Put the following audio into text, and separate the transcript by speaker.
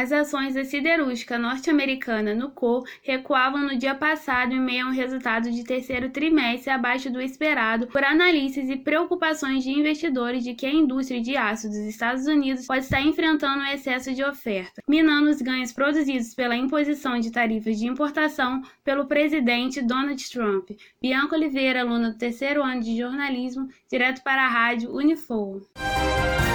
Speaker 1: As ações da siderúrgica norte-americana Nucor recuavam no dia passado em meio a um resultado de terceiro trimestre abaixo do esperado por analistas e preocupações de investidores de que a indústria de aço dos Estados Unidos pode estar enfrentando um excesso de oferta, minando os ganhos produzidos pela imposição de tarifas de importação pelo presidente Donald Trump. Bianca Oliveira, aluna do terceiro ano de jornalismo, direto para a rádio Unifor.